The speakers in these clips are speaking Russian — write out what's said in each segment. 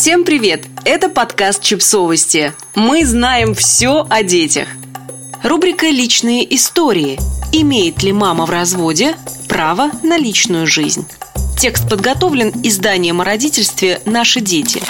Всем привет! Это подкаст «Чипсовости». Мы знаем все о детях. Рубрика «Личные истории». Имеет ли мама в разводе право на личную жизнь? Текст подготовлен изданием о родительстве «Наши дети».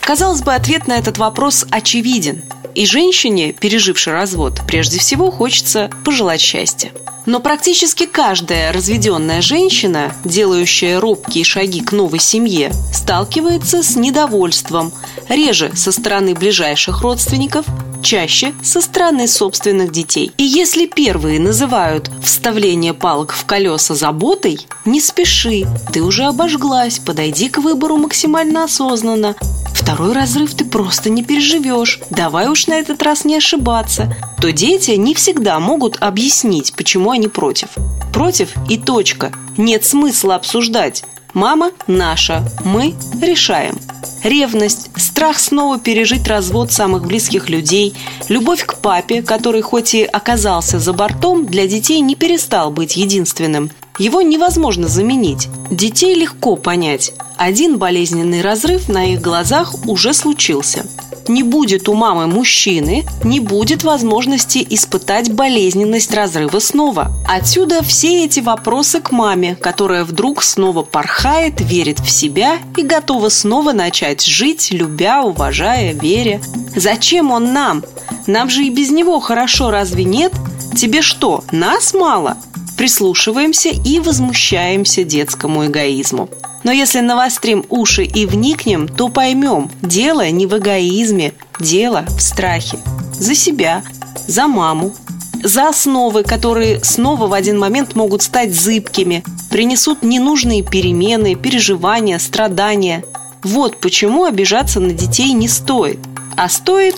Казалось бы, ответ на этот вопрос очевиден. И женщине, пережившей развод, прежде всего хочется пожелать счастья. Но практически каждая разведенная женщина, делающая робкие шаги к новой семье, сталкивается с недовольством, реже со стороны ближайших родственников, чаще со стороны собственных детей. И если первые называют вставление палок в колеса заботой, не спеши, ты уже обожглась, подойди к выбору максимально осознанно, Второй разрыв ты просто не переживешь. Давай уж на этот раз не ошибаться. То дети не всегда могут объяснить, почему они против. Против и точка. Нет смысла обсуждать. Мама наша, мы решаем. Ревность, страх снова пережить развод самых близких людей, любовь к папе, который хоть и оказался за бортом, для детей не перестал быть единственным. Его невозможно заменить. Детей легко понять. Один болезненный разрыв на их глазах уже случился. Не будет у мамы мужчины, не будет возможности испытать болезненность разрыва снова. Отсюда все эти вопросы к маме, которая вдруг снова порхает, верит в себя и готова снова начать жить, любя, уважая, веря. Зачем он нам? Нам же и без него хорошо, разве нет? Тебе что, нас мало? Прислушиваемся и возмущаемся детскому эгоизму. Но если навострим уши и вникнем, то поймем, дело не в эгоизме, дело в страхе. За себя, за маму, за основы, которые снова в один момент могут стать зыбкими, принесут ненужные перемены, переживания, страдания. Вот почему обижаться на детей не стоит. А стоит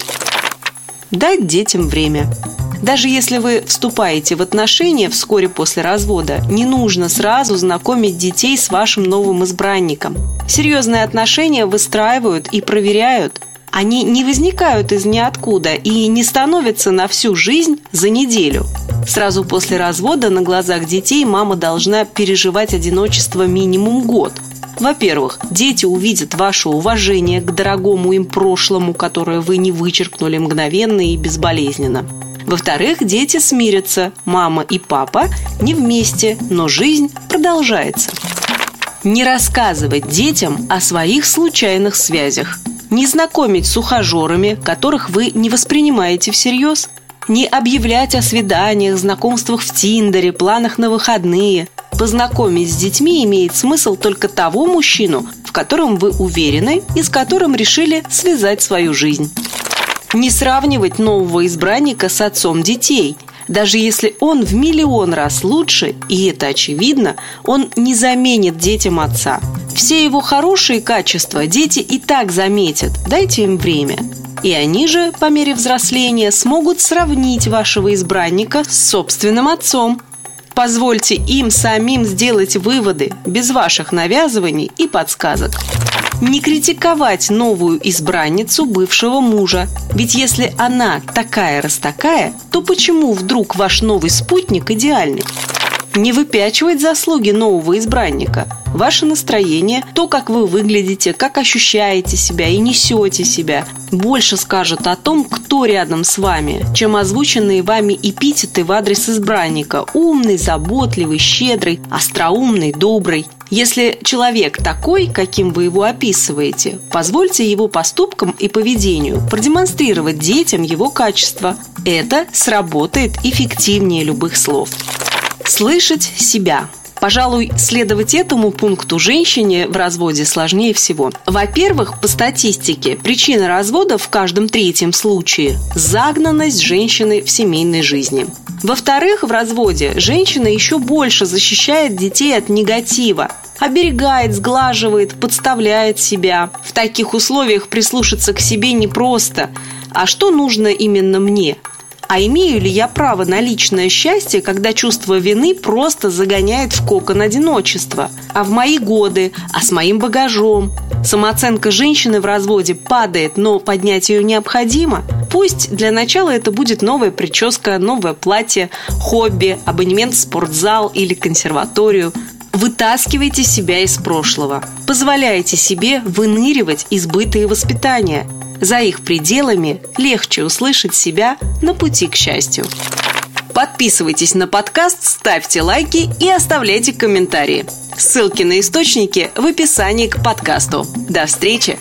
дать детям время. Даже если вы вступаете в отношения вскоре после развода, не нужно сразу знакомить детей с вашим новым избранником. Серьезные отношения выстраивают и проверяют. Они не возникают из ниоткуда и не становятся на всю жизнь за неделю. Сразу после развода на глазах детей мама должна переживать одиночество минимум год. Во-первых, дети увидят ваше уважение к дорогому им прошлому, которое вы не вычеркнули мгновенно и безболезненно. Во-вторых, дети смирятся. Мама и папа не вместе, но жизнь продолжается. Не рассказывать детям о своих случайных связях. Не знакомить с ухажерами, которых вы не воспринимаете всерьез. Не объявлять о свиданиях, знакомствах в Тиндере, планах на выходные. Познакомить с детьми имеет смысл только того мужчину, в котором вы уверены и с которым решили связать свою жизнь. Не сравнивать нового избранника с отцом детей. Даже если он в миллион раз лучше, и это очевидно, он не заменит детям отца. Все его хорошие качества дети и так заметят, дайте им время. И они же, по мере взросления, смогут сравнить вашего избранника с собственным отцом. Позвольте им самим сделать выводы без ваших навязываний и подсказок не критиковать новую избранницу бывшего мужа. Ведь если она такая раз такая, то почему вдруг ваш новый спутник идеальный? Не выпячивать заслуги нового избранника. Ваше настроение, то, как вы выглядите, как ощущаете себя и несете себя, больше скажет о том, кто рядом с вами, чем озвученные вами эпитеты в адрес избранника. Умный, заботливый, щедрый, остроумный, добрый. Если человек такой, каким вы его описываете, позвольте его поступкам и поведению продемонстрировать детям его качества. Это сработает эффективнее любых слов. Слышать себя. Пожалуй, следовать этому пункту женщине в разводе сложнее всего. Во-первых, по статистике, причина развода в каждом третьем случае – загнанность женщины в семейной жизни. Во-вторых, в разводе женщина еще больше защищает детей от негатива, оберегает, сглаживает, подставляет себя. В таких условиях прислушаться к себе непросто. А что нужно именно мне? А имею ли я право на личное счастье, когда чувство вины просто загоняет в кокон одиночества? А в мои годы, а с моим багажом? Самооценка женщины в разводе падает, но поднять ее необходимо. Пусть для начала это будет новая прическа, новое платье, хобби, абонемент в спортзал или консерваторию. Вытаскивайте себя из прошлого. Позволяйте себе выныривать из быта и воспитания. За их пределами легче услышать себя на пути к счастью. Подписывайтесь на подкаст, ставьте лайки и оставляйте комментарии. Ссылки на источники в описании к подкасту. До встречи!